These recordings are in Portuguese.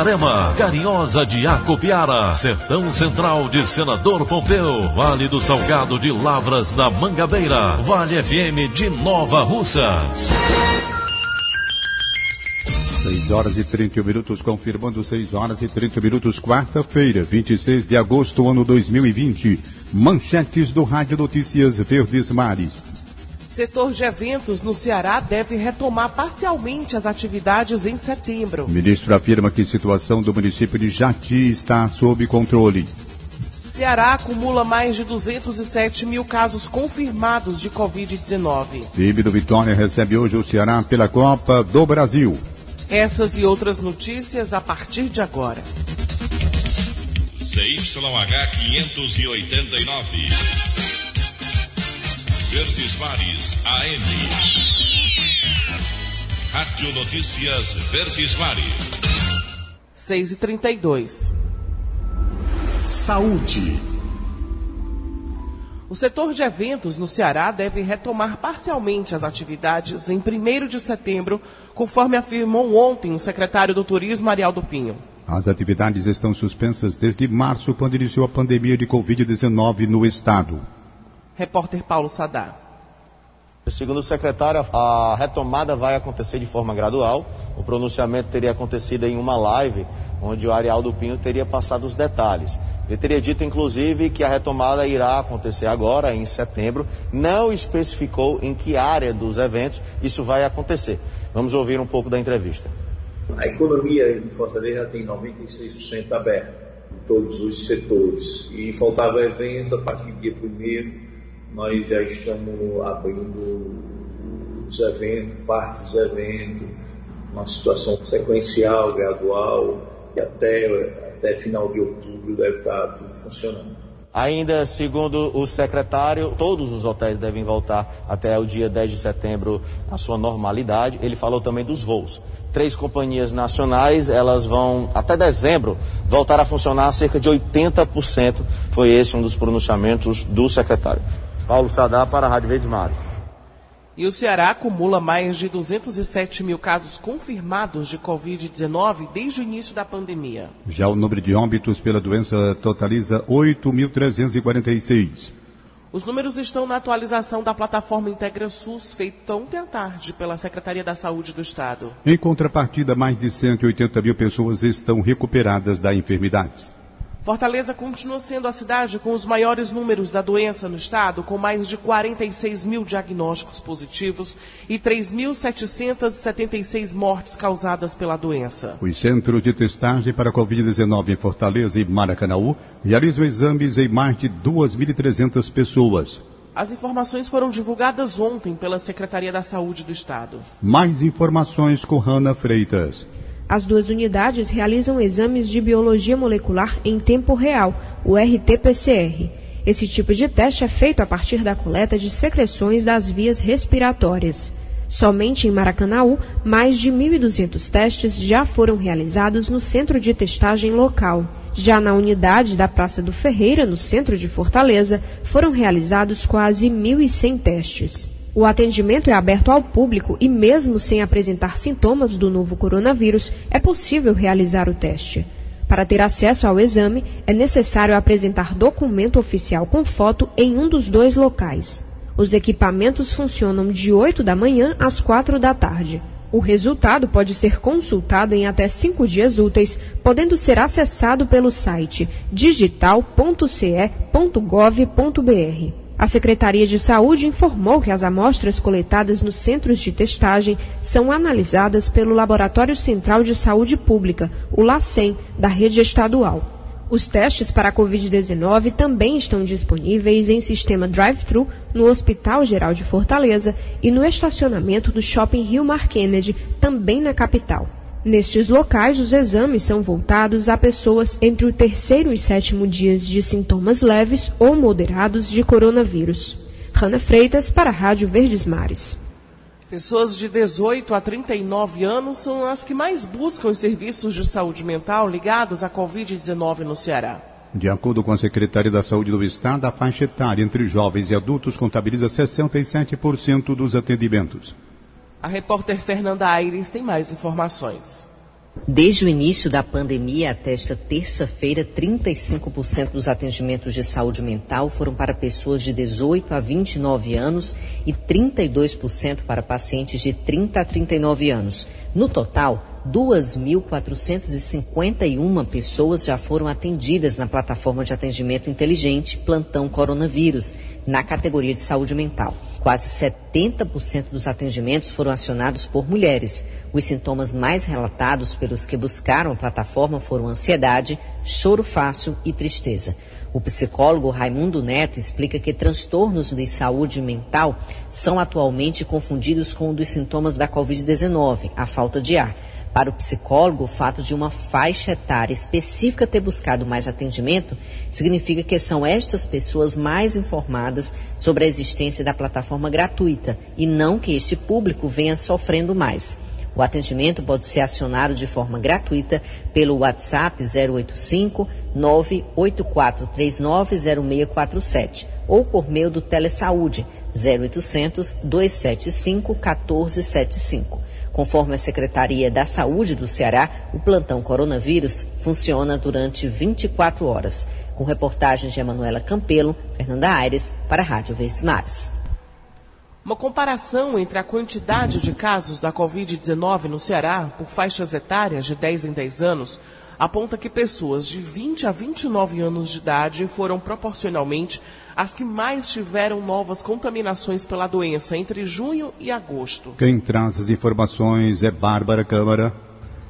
Itarema, Carinhosa de Acopiara, Sertão Central de Senador Pompeu, Vale do Salgado de Lavras da Mangabeira, Vale FM de Nova Russas. 6 horas e 30 minutos, confirmando 6 horas e 30 minutos, quarta-feira, 26 de agosto, ano 2020. Manchetes do Rádio Notícias Verdes Mares. Setor de eventos no Ceará deve retomar parcialmente as atividades em setembro. O ministro afirma que a situação do município de Jati está sob controle. Ceará acumula mais de 207 mil casos confirmados de Covid-19. PIB do Vitória recebe hoje o Ceará pela Copa do Brasil. Essas e outras notícias a partir de agora. CYH 589. Verdes Mares AM. Rádio Notícias Verdes Mares. 6 e 32 Saúde. O setor de eventos no Ceará deve retomar parcialmente as atividades em 1 de setembro, conforme afirmou ontem o secretário do Turismo, Arialdo Pinho. As atividades estão suspensas desde março, quando iniciou a pandemia de Covid-19 no estado. Repórter Paulo Sadar. Segundo o secretário, a retomada vai acontecer de forma gradual. O pronunciamento teria acontecido em uma live, onde o Arialdo Pinho teria passado os detalhes. Ele teria dito, inclusive, que a retomada irá acontecer agora, em setembro. Não especificou em que área dos eventos isso vai acontecer. Vamos ouvir um pouco da entrevista. A economia em Fortaleza já tem 96% aberta, em todos os setores. E faltava evento a partir do dia 1 nós já estamos abrindo os eventos, parte dos eventos, uma situação sequencial, gradual, que até, até final de outubro deve estar tudo funcionando. Ainda segundo o secretário, todos os hotéis devem voltar até o dia 10 de setembro à sua normalidade. Ele falou também dos voos. Três companhias nacionais, elas vão até dezembro voltar a funcionar cerca de 80%. Foi esse um dos pronunciamentos do secretário. Paulo Sadar para a Rádio Verdes Mares. E o Ceará acumula mais de 207 mil casos confirmados de Covid-19 desde o início da pandemia. Já o número de óbitos pela doença totaliza 8.346. Os números estão na atualização da plataforma Integra SUS, feita ontem à tarde pela Secretaria da Saúde do Estado. Em contrapartida, mais de 180 mil pessoas estão recuperadas da enfermidade. Fortaleza continua sendo a cidade com os maiores números da doença no estado, com mais de 46 mil diagnósticos positivos e 3.776 mortes causadas pela doença. Os centros de testagem para a Covid-19 em Fortaleza e Maracanaú realizam exames em mais de 2.300 pessoas. As informações foram divulgadas ontem pela Secretaria da Saúde do Estado. Mais informações com Rana Freitas. As duas unidades realizam exames de biologia molecular em tempo real, o RT-PCR. Esse tipo de teste é feito a partir da coleta de secreções das vias respiratórias. Somente em Maracanaú, mais de 1.200 testes já foram realizados no centro de testagem local. Já na unidade da Praça do Ferreira, no centro de Fortaleza, foram realizados quase 1.100 testes. O atendimento é aberto ao público e, mesmo sem apresentar sintomas do novo coronavírus, é possível realizar o teste. Para ter acesso ao exame, é necessário apresentar documento oficial com foto em um dos dois locais. Os equipamentos funcionam de 8 da manhã às 4 da tarde. O resultado pode ser consultado em até cinco dias úteis, podendo ser acessado pelo site digital.ce.gov.br. A Secretaria de Saúde informou que as amostras coletadas nos centros de testagem são analisadas pelo Laboratório Central de Saúde Pública, o LACEN, da rede estadual. Os testes para a Covid-19 também estão disponíveis em sistema drive-thru no Hospital Geral de Fortaleza e no estacionamento do Shopping Rio Mar Kennedy, também na capital. Nestes locais, os exames são voltados a pessoas entre o terceiro e sétimo dias de sintomas leves ou moderados de coronavírus. Rana Freitas, para a Rádio Verdes Mares. Pessoas de 18 a 39 anos são as que mais buscam os serviços de saúde mental ligados à Covid-19 no Ceará. De acordo com a Secretaria da Saúde do Estado, a faixa etária entre jovens e adultos contabiliza 67% dos atendimentos. A repórter Fernanda Aires tem mais informações. Desde o início da pandemia até esta terça-feira, 35% dos atendimentos de saúde mental foram para pessoas de 18 a 29 anos e 32% para pacientes de 30 a 39 anos. No total, 2.451 pessoas já foram atendidas na plataforma de atendimento inteligente Plantão Coronavírus, na categoria de saúde mental. Quase 70% dos atendimentos foram acionados por mulheres. Os sintomas mais relatados pelos que buscaram a plataforma foram ansiedade, choro fácil e tristeza. O psicólogo Raimundo Neto explica que transtornos de saúde mental são atualmente confundidos com um dos sintomas da Covid-19, a falta de ar. Para o psicólogo, o fato de uma faixa etária específica ter buscado mais atendimento significa que são estas pessoas mais informadas sobre a existência da plataforma gratuita e não que este público venha sofrendo mais. O atendimento pode ser acionado de forma gratuita pelo WhatsApp 085 984390647 ou por meio do Telesaúde 0800 275 1475. Conforme a Secretaria da Saúde do Ceará, o plantão coronavírus funciona durante 24 horas. Com reportagens de Emanuela Campelo, Fernanda Aires, para a Rádio Verdes Mares. Uma comparação entre a quantidade de casos da Covid-19 no Ceará por faixas etárias de 10 em 10 anos aponta que pessoas de 20 a 29 anos de idade foram proporcionalmente as que mais tiveram novas contaminações pela doença entre junho e agosto. Quem traz as informações é Bárbara Câmara.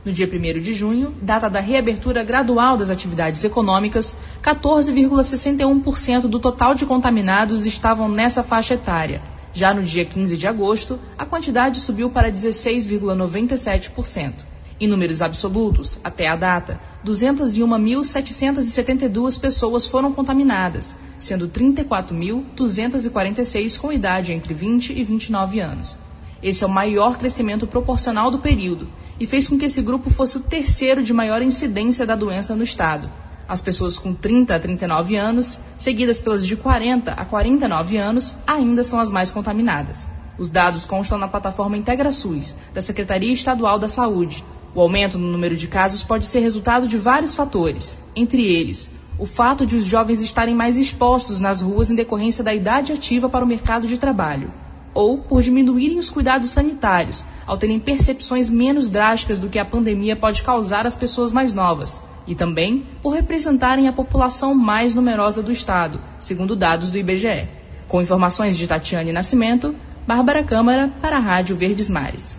No dia 1 de junho, data da reabertura gradual das atividades econômicas, 14,61% do total de contaminados estavam nessa faixa etária. Já no dia 15 de agosto, a quantidade subiu para 16,97%. Em números absolutos, até a data, 201.772 pessoas foram contaminadas, sendo 34.246 com idade entre 20 e 29 anos. Esse é o maior crescimento proporcional do período e fez com que esse grupo fosse o terceiro de maior incidência da doença no estado. As pessoas com 30 a 39 anos, seguidas pelas de 40 a 49 anos, ainda são as mais contaminadas. Os dados constam na plataforma IntegraSUS, da Secretaria Estadual da Saúde. O aumento no número de casos pode ser resultado de vários fatores, entre eles o fato de os jovens estarem mais expostos nas ruas em decorrência da idade ativa para o mercado de trabalho, ou por diminuírem os cuidados sanitários, ao terem percepções menos drásticas do que a pandemia pode causar às pessoas mais novas, e também por representarem a população mais numerosa do Estado, segundo dados do IBGE. Com informações de Tatiane Nascimento, Bárbara Câmara para a Rádio Verdes Mares.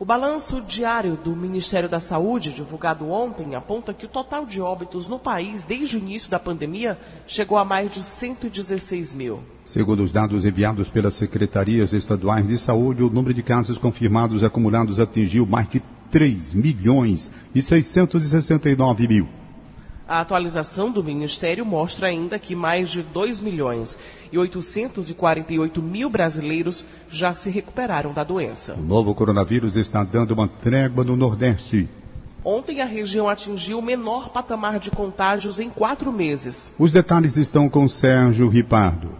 O balanço diário do Ministério da Saúde, divulgado ontem, aponta que o total de óbitos no país desde o início da pandemia chegou a mais de 116 mil. Segundo os dados enviados pelas secretarias estaduais de saúde, o número de casos confirmados acumulados atingiu mais de 3 milhões e 669 mil. A atualização do Ministério mostra ainda que mais de 2 milhões e 848 mil brasileiros já se recuperaram da doença. O novo coronavírus está dando uma trégua no Nordeste. Ontem a região atingiu o menor patamar de contágios em quatro meses. Os detalhes estão com Sérgio Ripardo.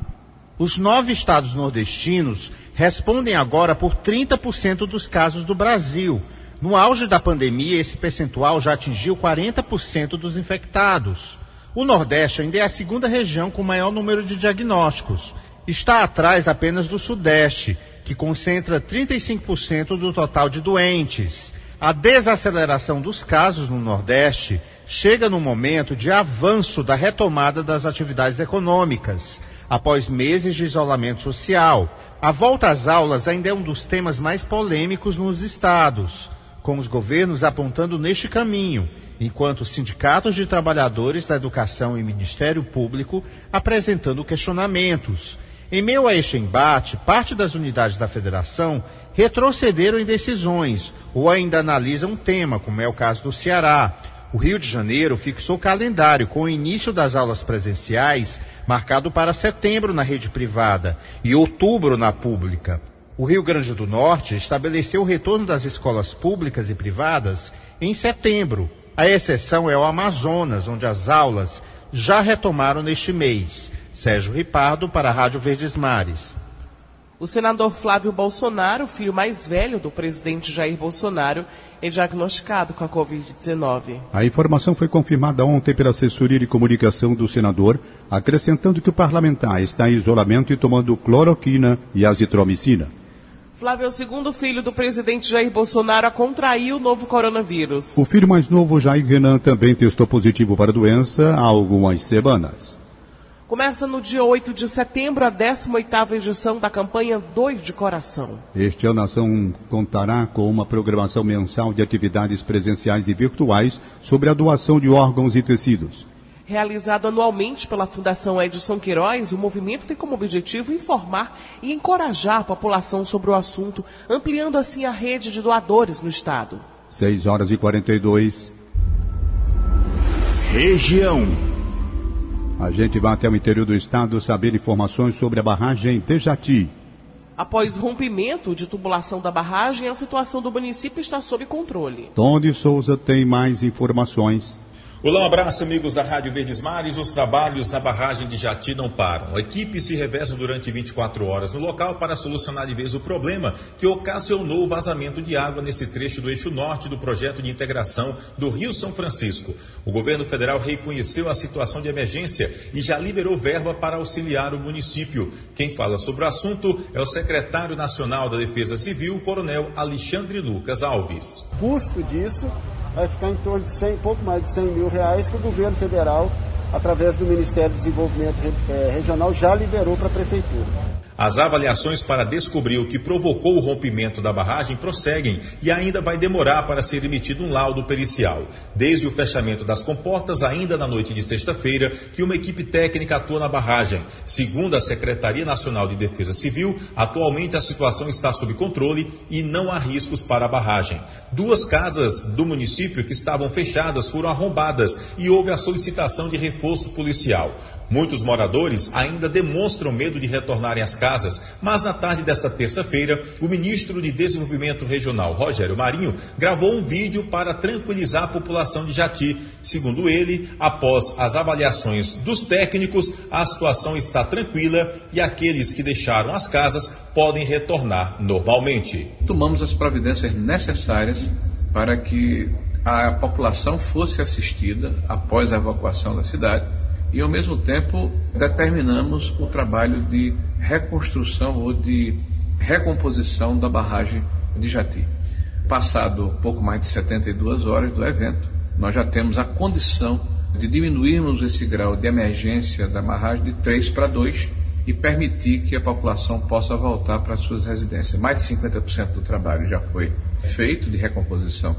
Os nove estados nordestinos respondem agora por 30% dos casos do Brasil no auge da pandemia, esse percentual já atingiu 40% dos infectados. O Nordeste ainda é a segunda região com maior número de diagnósticos. Está atrás apenas do Sudeste, que concentra 35% do total de doentes. A desaceleração dos casos no Nordeste chega no momento de avanço da retomada das atividades econômicas, após meses de isolamento social. A volta às aulas ainda é um dos temas mais polêmicos nos estados. Com os governos apontando neste caminho, enquanto sindicatos de trabalhadores da educação e Ministério Público apresentando questionamentos. Em meio a este embate, parte das unidades da federação retrocederam em decisões ou ainda analisam um tema, como é o caso do Ceará. O Rio de Janeiro fixou calendário com o início das aulas presenciais marcado para setembro na rede privada e outubro na pública. O Rio Grande do Norte estabeleceu o retorno das escolas públicas e privadas em setembro. A exceção é o Amazonas, onde as aulas já retomaram neste mês. Sérgio Ripardo para a Rádio Verdes Mares. O senador Flávio Bolsonaro, filho mais velho do presidente Jair Bolsonaro, é diagnosticado com a Covid-19. A informação foi confirmada ontem pela assessoria de comunicação do senador, acrescentando que o parlamentar está em isolamento e tomando cloroquina e azitromicina. Flávio é o segundo filho do presidente Jair Bolsonaro a contrair o novo coronavírus. O filho mais novo, Jair Renan, também testou positivo para a doença há algumas semanas. Começa no dia 8 de setembro a 18ª edição da campanha Dois de Coração. Este ano a ação contará com uma programação mensal de atividades presenciais e virtuais sobre a doação de órgãos e tecidos. Realizado anualmente pela Fundação Edson Queiroz, o movimento tem como objetivo informar e encorajar a população sobre o assunto, ampliando assim a rede de doadores no Estado. 6 horas e 42. Região. A gente vai até o interior do estado saber informações sobre a barragem Tejati. Após rompimento de tubulação da barragem, a situação do município está sob controle. Tony Souza tem mais informações. Olá, um abraço, amigos da Rádio Verdes Mares. Os trabalhos na barragem de Jati não param. A equipe se reveza durante 24 horas no local para solucionar de vez o problema que ocasionou o vazamento de água nesse trecho do eixo norte do projeto de integração do Rio São Francisco. O governo federal reconheceu a situação de emergência e já liberou verba para auxiliar o município. Quem fala sobre o assunto é o secretário nacional da Defesa Civil, o coronel Alexandre Lucas Alves. Custo disso vai ficar em torno de 100, pouco mais de 100 mil reais que o governo federal, através do Ministério do Desenvolvimento eh, Regional, já liberou para a prefeitura. As avaliações para descobrir o que provocou o rompimento da barragem prosseguem e ainda vai demorar para ser emitido um laudo pericial. Desde o fechamento das comportas, ainda na noite de sexta-feira, que uma equipe técnica atua na barragem. Segundo a Secretaria Nacional de Defesa Civil, atualmente a situação está sob controle e não há riscos para a barragem. Duas casas do município que estavam fechadas foram arrombadas e houve a solicitação de reforço policial. Muitos moradores ainda demonstram medo de retornarem às casas, mas na tarde desta terça-feira, o ministro de Desenvolvimento Regional, Rogério Marinho, gravou um vídeo para tranquilizar a população de Jati. Segundo ele, após as avaliações dos técnicos, a situação está tranquila e aqueles que deixaram as casas podem retornar normalmente. Tomamos as providências necessárias para que a população fosse assistida após a evacuação da cidade e, ao mesmo tempo, determinamos o trabalho de reconstrução ou de recomposição da barragem de Jati. Passado pouco mais de 72 horas do evento, nós já temos a condição de diminuirmos esse grau de emergência da barragem de 3 para 2 e permitir que a população possa voltar para suas residências. Mais de 50% do trabalho já foi feito de recomposição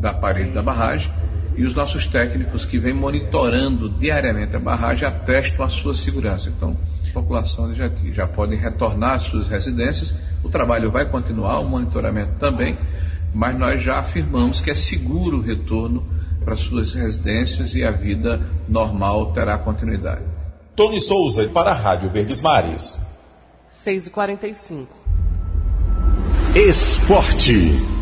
da parede da barragem e os nossos técnicos que vêm monitorando diariamente a barragem atestam a sua segurança. Então, a população Jati já podem retornar às suas residências, o trabalho vai continuar, o monitoramento também, mas nós já afirmamos que é seguro o retorno para suas residências e a vida normal terá continuidade. Tony Souza para a Rádio Verdes Mares. 6h45. Esporte.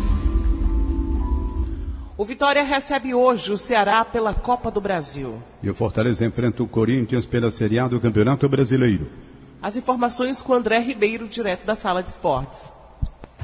O Vitória recebe hoje o Ceará pela Copa do Brasil. E o Fortaleza enfrenta o Corinthians pela Série A do Campeonato Brasileiro. As informações com André Ribeiro, direto da Sala de Esportes.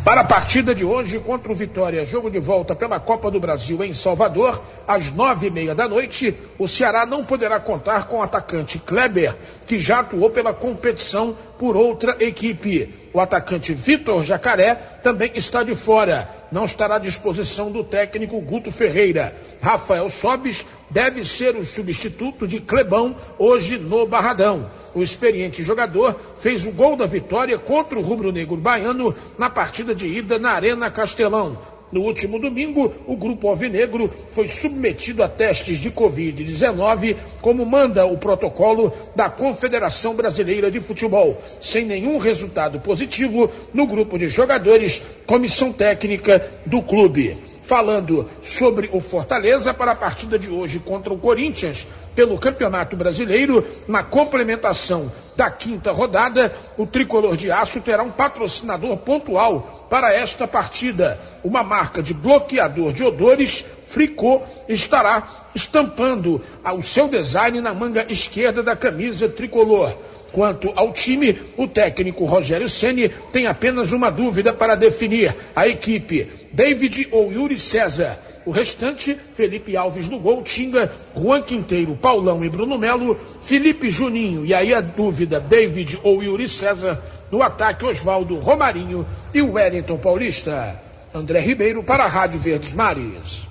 Para a partida de hoje contra o Vitória, jogo de volta pela Copa do Brasil em Salvador, às nove e meia da noite, o Ceará não poderá contar com o atacante Kleber, que já atuou pela competição por outra equipe. O atacante Vitor Jacaré também está de fora. Não estará à disposição do técnico Guto Ferreira. Rafael Sobis deve ser o substituto de Clebão hoje no Barradão. O experiente jogador fez o gol da vitória contra o rubro-negro baiano na partida de ida na Arena Castelão. No último domingo, o grupo Alvinegro foi submetido a testes de Covid-19, como manda o protocolo da Confederação Brasileira de Futebol, sem nenhum resultado positivo no grupo de jogadores, comissão técnica do clube falando sobre o Fortaleza para a partida de hoje contra o Corinthians pelo Campeonato Brasileiro. Na complementação da quinta rodada, o tricolor de aço terá um patrocinador pontual para esta partida. Uma marca de bloqueador de odores, Fricô, estará estampando o seu design na manga esquerda da camisa tricolor. Quanto ao time, o técnico Rogério Ceni tem apenas uma dúvida para definir: a equipe David ou Yuri César. O restante, Felipe Alves no gol, Tinga, Juan Quinteiro, Paulão e Bruno Melo, Felipe Juninho, e aí a dúvida, David ou Yuri César, no ataque Oswaldo Romarinho e Wellington Paulista. André Ribeiro para a Rádio Verdes Mares.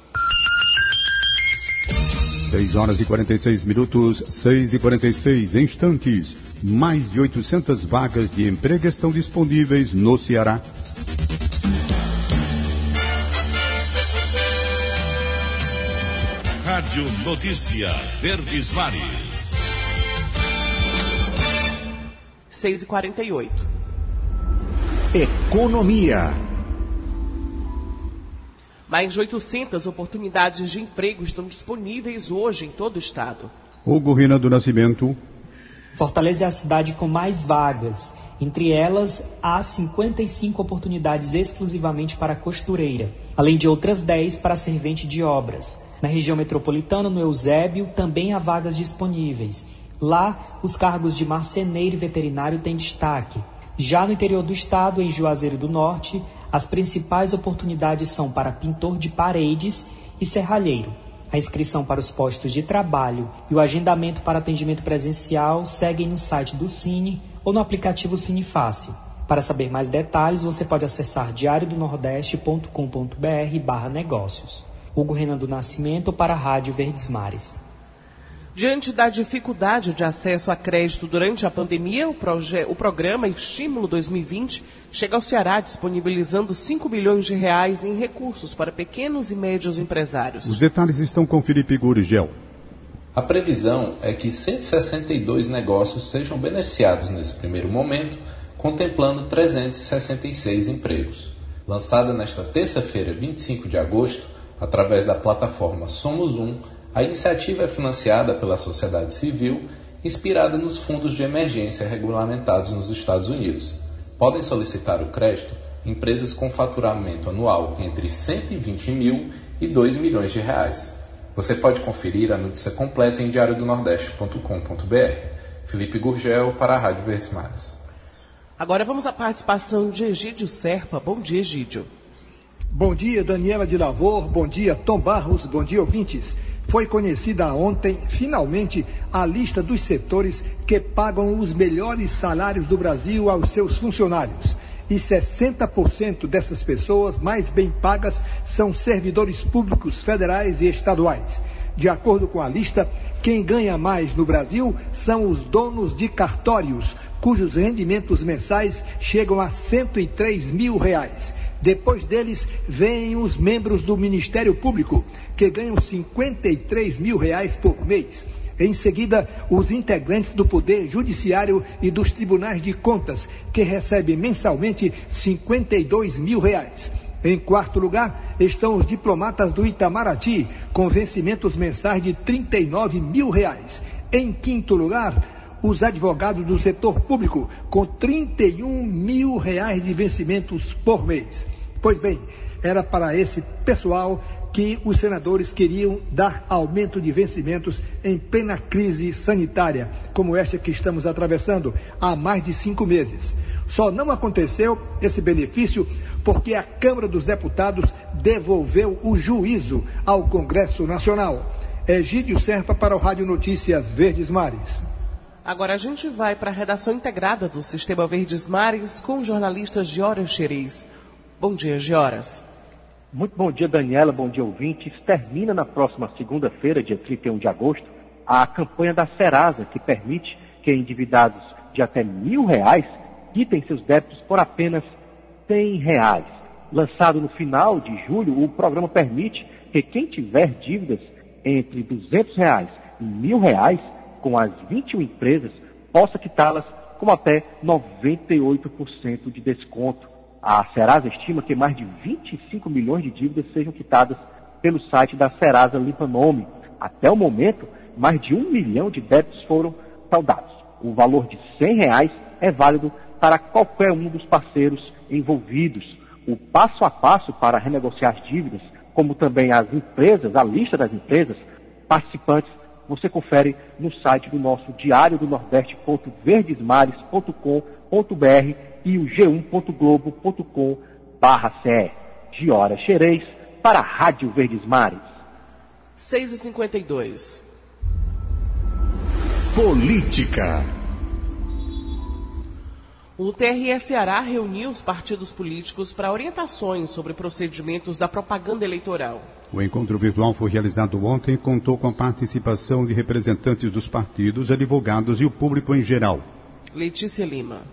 6 horas e 46 minutos, 6 e 46 instantes. Mais de 800 vagas de emprego estão disponíveis no Ceará. Rádio Notícia Verdes Mares. 6 e 48 Economia. Mais de 800 oportunidades de emprego estão disponíveis hoje em todo o estado. Hugo Rina do Nascimento. Fortaleza é a cidade com mais vagas. Entre elas, há 55 oportunidades exclusivamente para costureira, além de outras 10 para servente de obras. Na região metropolitana, no Eusébio, também há vagas disponíveis. Lá, os cargos de marceneiro e veterinário têm destaque. Já no interior do estado, em Juazeiro do Norte, as principais oportunidades são para pintor de paredes e serralheiro. A inscrição para os postos de trabalho e o agendamento para atendimento presencial seguem no site do Cine ou no aplicativo Cine Fácil. Para saber mais detalhes, você pode acessar diariodonordeste.com.br barra negócios. Hugo Renan do Nascimento para a Rádio Verdes Mares. Diante da dificuldade de acesso a crédito durante a pandemia, o, o, programa Estímulo 2020 chega ao Ceará disponibilizando 5 milhões de reais em recursos para pequenos e médios empresários. Os detalhes estão com Felipe Gurigel. A previsão é que 162 negócios sejam beneficiados nesse primeiro momento, contemplando 366 empregos. Lançada nesta terça-feira, 25 de agosto, através da plataforma Somos Um, a iniciativa é financiada pela sociedade civil, inspirada nos fundos de emergência regulamentados nos Estados Unidos. Podem solicitar o crédito empresas com faturamento anual entre 120 mil e 2 milhões de reais. Você pode conferir a notícia completa em diariodonordeste.com.br. Felipe Gurgel para a Rádio Verdes Mares. Agora vamos à participação de Egídio Serpa. Bom dia, Egídio. Bom dia, Daniela de Lavor. Bom dia, Tom Barros. Bom dia, ouvintes foi conhecida ontem, finalmente, a lista dos setores que pagam os melhores salários do Brasil aos seus funcionários. E 60% dessas pessoas mais bem pagas são servidores públicos federais e estaduais. De acordo com a lista, quem ganha mais no Brasil são os donos de cartórios, cujos rendimentos mensais chegam a 103 mil reais. Depois deles, vêm os membros do Ministério Público, que ganham 53 mil reais por mês. Em seguida, os integrantes do Poder Judiciário e dos Tribunais de Contas, que recebem mensalmente 52 mil reais. Em quarto lugar estão os diplomatas do Itamaraty, com vencimentos mensais de 39 mil reais. Em quinto lugar, os advogados do setor público, com 31 mil reais de vencimentos por mês. Pois bem, era para esse pessoal que os senadores queriam dar aumento de vencimentos em plena crise sanitária, como esta que estamos atravessando há mais de cinco meses. Só não aconteceu esse benefício porque a Câmara dos Deputados devolveu o juízo ao Congresso Nacional. Egídio Serpa para o Rádio Notícias Verdes Mares. Agora a gente vai para a redação integrada do Sistema Verdes Mares com o jornalista Gioras Xeriz. Bom dia, Gioras. Muito bom dia, Daniela. Bom dia, ouvintes. Termina na próxima segunda-feira, dia 31 de agosto, a campanha da Serasa, que permite que endividados de até mil reais quitem seus débitos por apenas 100 reais. lançado no final de julho, o programa permite que quem tiver dívidas entre 200 reais e R$ 1.000 com as 21 empresas possa quitá-las com até 98% de desconto. A Serasa estima que mais de 25 milhões de dívidas sejam quitadas pelo site da Serasa Limpa Nome. Até o momento, mais de um milhão de débitos foram saldados. O valor de 100 reais é válido para qualquer um dos parceiros envolvidos. O passo a passo para renegociar as dívidas, como também as empresas, a lista das empresas participantes, você confere no site do nosso diário do nordeste.verdesmares.com.br e o g1.globo.com barra CE. Giora Xerez para a Rádio Verdes Mares. 6h52. Política. O TRE Ceará reuniu os partidos políticos para orientações sobre procedimentos da propaganda eleitoral. O encontro virtual foi realizado ontem e contou com a participação de representantes dos partidos, advogados e o público em geral. Letícia Lima.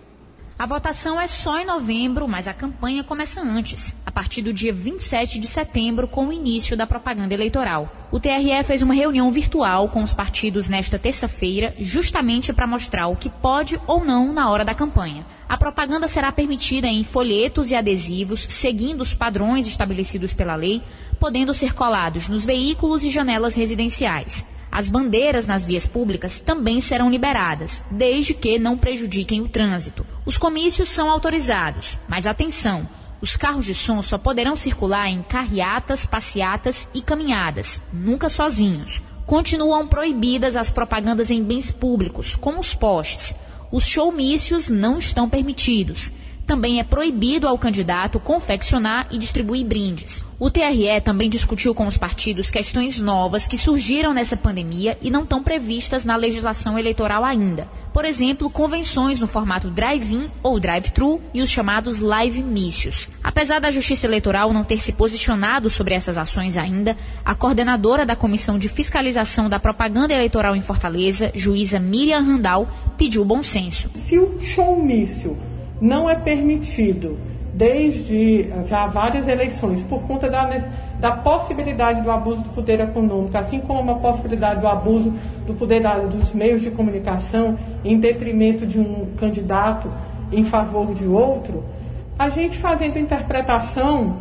A votação é só em novembro, mas a campanha começa antes, a partir do dia 27 de setembro, com o início da propaganda eleitoral. O TRE fez uma reunião virtual com os partidos nesta terça-feira, justamente para mostrar o que pode ou não na hora da campanha. A propaganda será permitida em folhetos e adesivos, seguindo os padrões estabelecidos pela lei, podendo ser colados nos veículos e janelas residenciais. As bandeiras nas vias públicas também serão liberadas, desde que não prejudiquem o trânsito. Os comícios são autorizados, mas atenção! Os carros de som só poderão circular em carreatas, passeatas e caminhadas, nunca sozinhos. Continuam proibidas as propagandas em bens públicos, como os postes. Os showmícios não estão permitidos também é proibido ao candidato confeccionar e distribuir brindes. O TRE também discutiu com os partidos questões novas que surgiram nessa pandemia e não estão previstas na legislação eleitoral ainda. Por exemplo, convenções no formato drive-in ou drive-thru e os chamados live mícios. Apesar da Justiça Eleitoral não ter se posicionado sobre essas ações ainda, a coordenadora da Comissão de Fiscalização da Propaganda Eleitoral em Fortaleza, juíza Miriam Randal, pediu bom senso. Se o showmício não é permitido desde já várias eleições por conta da, da possibilidade do abuso do poder econômico, assim como a possibilidade do abuso do poder da, dos meios de comunicação em detrimento de um candidato em favor de outro, a gente fazendo interpretação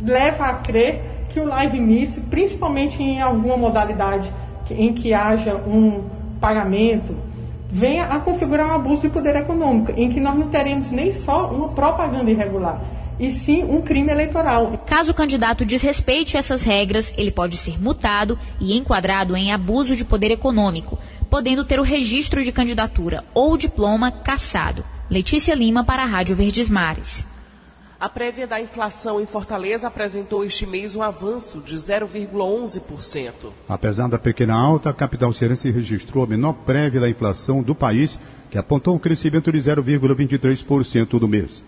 leva a crer que o live miss, principalmente em alguma modalidade em que haja um pagamento venha a configurar um abuso de poder econômico, em que nós não teremos nem só uma propaganda irregular, e sim um crime eleitoral. Caso o candidato desrespeite essas regras, ele pode ser multado e enquadrado em abuso de poder econômico, podendo ter o registro de candidatura ou diploma cassado. Letícia Lima para a Rádio Verdes Mares. A prévia da inflação em Fortaleza apresentou este mês um avanço de 0,11%. Apesar da pequena alta, a capital cearense registrou a menor prévia da inflação do país, que apontou um crescimento de 0,23% no mês.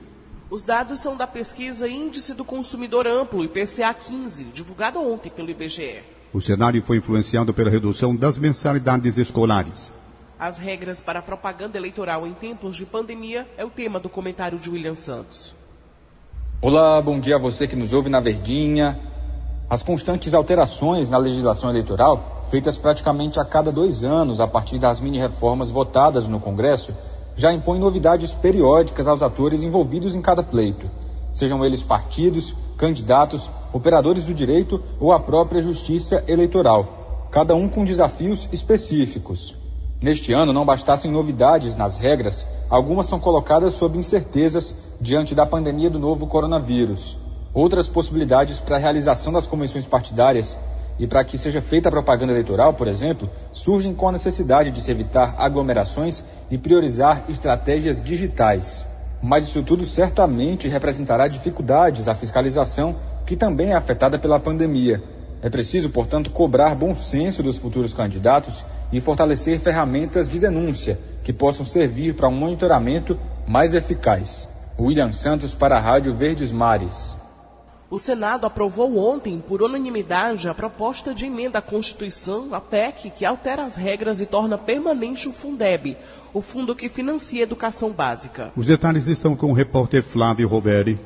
Os dados são da pesquisa Índice do Consumidor Amplo, IPCA 15, divulgada ontem pelo IBGE. O cenário foi influenciado pela redução das mensalidades escolares. As regras para a propaganda eleitoral em tempos de pandemia é o tema do comentário de William Santos. Olá, bom dia a você que nos ouve na Verdinha. As constantes alterações na legislação eleitoral, feitas praticamente a cada dois anos a partir das mini-reformas votadas no Congresso, já impõem novidades periódicas aos atores envolvidos em cada pleito, sejam eles partidos, candidatos, operadores do direito ou a própria Justiça Eleitoral, cada um com desafios específicos. Neste ano, não bastassem novidades nas regras, algumas são colocadas sob incertezas diante da pandemia do novo coronavírus. Outras possibilidades para a realização das convenções partidárias e para que seja feita a propaganda eleitoral, por exemplo, surgem com a necessidade de se evitar aglomerações e priorizar estratégias digitais. Mas isso tudo certamente representará dificuldades à fiscalização, que também é afetada pela pandemia. É preciso, portanto, cobrar bom senso dos futuros candidatos e fortalecer ferramentas de denúncia que possam servir para um monitoramento mais eficaz. William Santos para a Rádio Verdes Mares. O Senado aprovou ontem, por unanimidade, a proposta de emenda à Constituição, a PEC, que altera as regras e torna permanente o Fundeb, o fundo que financia a educação básica. Os detalhes estão com o repórter Flávio Roveri.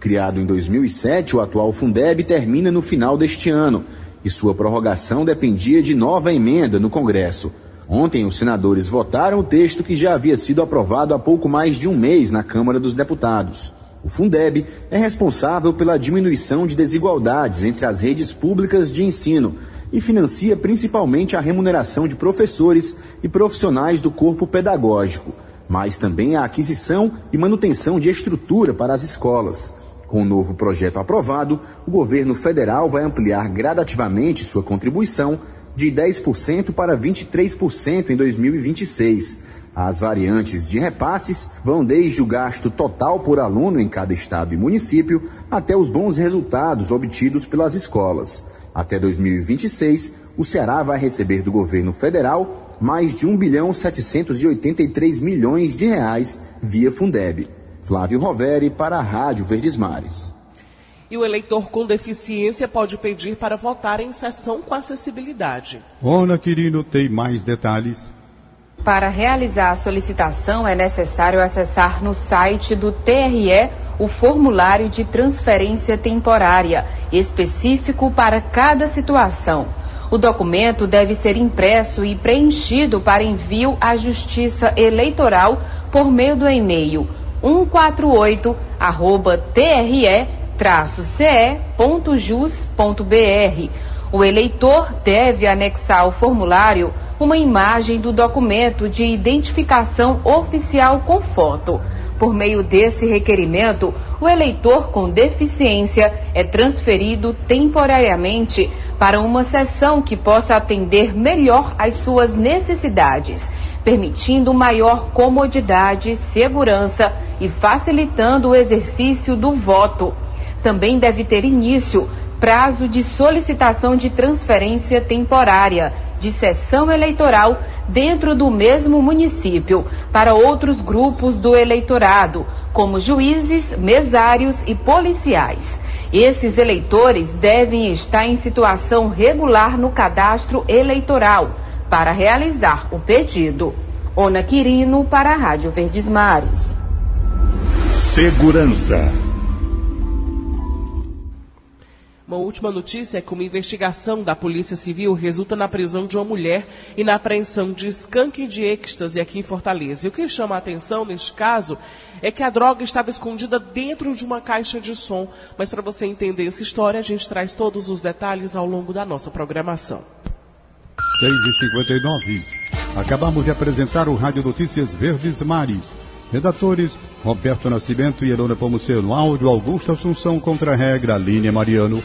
Criado em 2007, o atual Fundeb termina no final deste ano e sua prorrogação dependia de nova emenda no Congresso. Ontem, os senadores votaram o texto que já havia sido aprovado há pouco mais de um mês na Câmara dos Deputados. O Fundeb é responsável pela diminuição de desigualdades entre as redes públicas de ensino e financia principalmente a remuneração de professores e profissionais do corpo pedagógico, mas também a aquisição e manutenção de estrutura para as escolas. Com o novo projeto aprovado, o governo federal vai ampliar gradativamente sua contribuição de 10% para 23% em 2026. As variantes de repasses vão desde o gasto total por aluno em cada estado e município até os bons resultados obtidos pelas escolas. Até 2026, o Ceará vai receber do governo federal mais de 1 bilhão 783 milhões de reais via Fundeb. Flávio Roveri para a Rádio Verdes Mares. E o eleitor com deficiência pode pedir para votar em sessão com acessibilidade. Ona Quirino tem mais detalhes. Para realizar a solicitação é necessário acessar no site do TRE o formulário de transferência temporária, específico para cada situação. O documento deve ser impresso e preenchido para envio à Justiça Eleitoral por meio do e-mail 148-tre-ce.jus.br. O eleitor deve anexar ao formulário uma imagem do documento de identificação oficial com foto. Por meio desse requerimento, o eleitor com deficiência é transferido temporariamente para uma seção que possa atender melhor às suas necessidades permitindo maior comodidade, segurança e facilitando o exercício do voto. Também deve ter início prazo de solicitação de transferência temporária de sessão eleitoral dentro do mesmo município para outros grupos do eleitorado, como juízes, mesários e policiais. Esses eleitores devem estar em situação regular no cadastro eleitoral para realizar o pedido. Ona Quirino para a Rádio Verdes Mares. Segurança. Uma última notícia é que uma investigação da Polícia Civil resulta na prisão de uma mulher e na apreensão de skunk e de êxtase aqui em Fortaleza. E o que chama a atenção neste caso é que a droga estava escondida dentro de uma caixa de som. Mas para você entender essa história, a gente traz todos os detalhes ao longo da nossa programação. 6h59. Acabamos de apresentar o Rádio Notícias Verdes Mares. Redatores Roberto Nascimento e Elona Pomuceno. Áudio Augusto Assunção contra a regra Línia Mariano.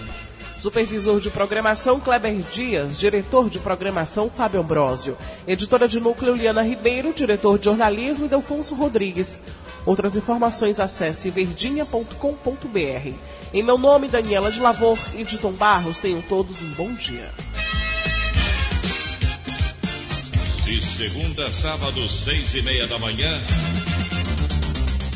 Supervisor de programação Kleber Dias, diretor de programação Fábio Ambrosio, editora de núcleo Liana Ribeiro, diretor de jornalismo Delfonso Rodrigues. Outras informações acesse verdinha.com.br. Em meu nome, Daniela de Lavor e de Tom Barros, tenham todos um bom dia. De segunda a sábado, seis e meia da manhã.